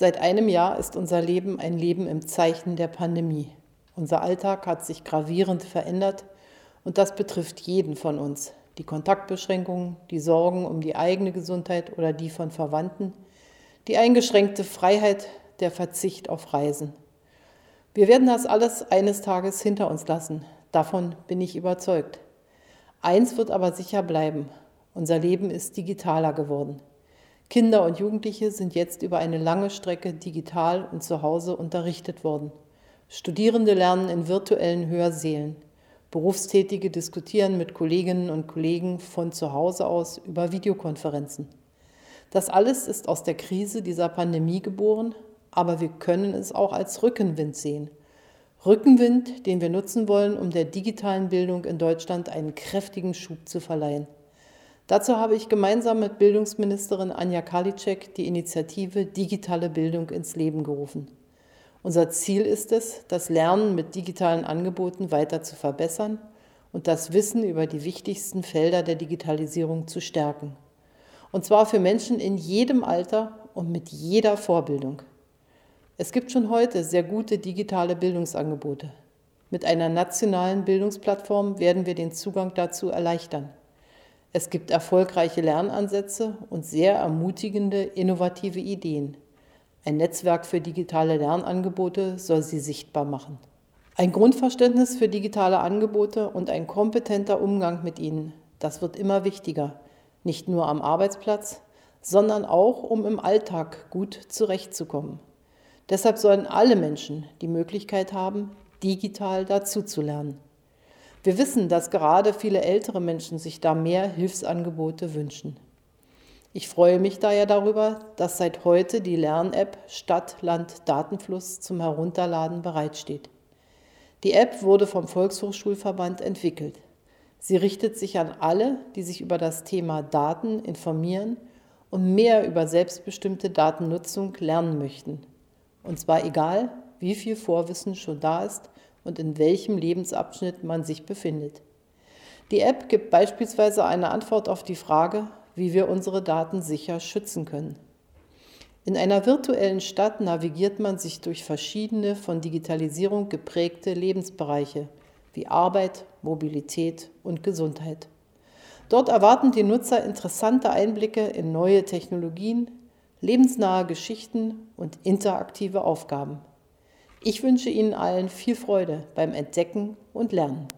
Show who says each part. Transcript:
Speaker 1: Seit einem Jahr ist unser Leben ein Leben im Zeichen der Pandemie. Unser Alltag hat sich gravierend verändert und das betrifft jeden von uns. Die Kontaktbeschränkungen, die Sorgen um die eigene Gesundheit oder die von Verwandten, die eingeschränkte Freiheit, der Verzicht auf Reisen. Wir werden das alles eines Tages hinter uns lassen. Davon bin ich überzeugt. Eins wird aber sicher bleiben. Unser Leben ist digitaler geworden. Kinder und Jugendliche sind jetzt über eine lange Strecke digital und zu Hause unterrichtet worden. Studierende lernen in virtuellen Hörsälen. Berufstätige diskutieren mit Kolleginnen und Kollegen von zu Hause aus über Videokonferenzen. Das alles ist aus der Krise dieser Pandemie geboren, aber wir können es auch als Rückenwind sehen. Rückenwind, den wir nutzen wollen, um der digitalen Bildung in Deutschland einen kräftigen Schub zu verleihen. Dazu habe ich gemeinsam mit Bildungsministerin Anja Karliczek die Initiative Digitale Bildung ins Leben gerufen. Unser Ziel ist es, das Lernen mit digitalen Angeboten weiter zu verbessern und das Wissen über die wichtigsten Felder der Digitalisierung zu stärken. Und zwar für Menschen in jedem Alter und mit jeder Vorbildung. Es gibt schon heute sehr gute digitale Bildungsangebote. Mit einer nationalen Bildungsplattform werden wir den Zugang dazu erleichtern. Es gibt erfolgreiche Lernansätze und sehr ermutigende, innovative Ideen. Ein Netzwerk für digitale Lernangebote soll sie sichtbar machen. Ein Grundverständnis für digitale Angebote und ein kompetenter Umgang mit ihnen, das wird immer wichtiger, nicht nur am Arbeitsplatz, sondern auch, um im Alltag gut zurechtzukommen. Deshalb sollen alle Menschen die Möglichkeit haben, digital dazuzulernen. Wir wissen, dass gerade viele ältere Menschen sich da mehr Hilfsangebote wünschen. Ich freue mich daher darüber, dass seit heute die Lern-App Stadt-Land-Datenfluss zum Herunterladen bereitsteht. Die App wurde vom Volkshochschulverband entwickelt. Sie richtet sich an alle, die sich über das Thema Daten informieren und mehr über selbstbestimmte Datennutzung lernen möchten. Und zwar egal, wie viel Vorwissen schon da ist und in welchem Lebensabschnitt man sich befindet. Die App gibt beispielsweise eine Antwort auf die Frage, wie wir unsere Daten sicher schützen können. In einer virtuellen Stadt navigiert man sich durch verschiedene von Digitalisierung geprägte Lebensbereiche wie Arbeit, Mobilität und Gesundheit. Dort erwarten die Nutzer interessante Einblicke in neue Technologien, lebensnahe Geschichten und interaktive Aufgaben. Ich wünsche Ihnen allen viel Freude beim Entdecken und Lernen.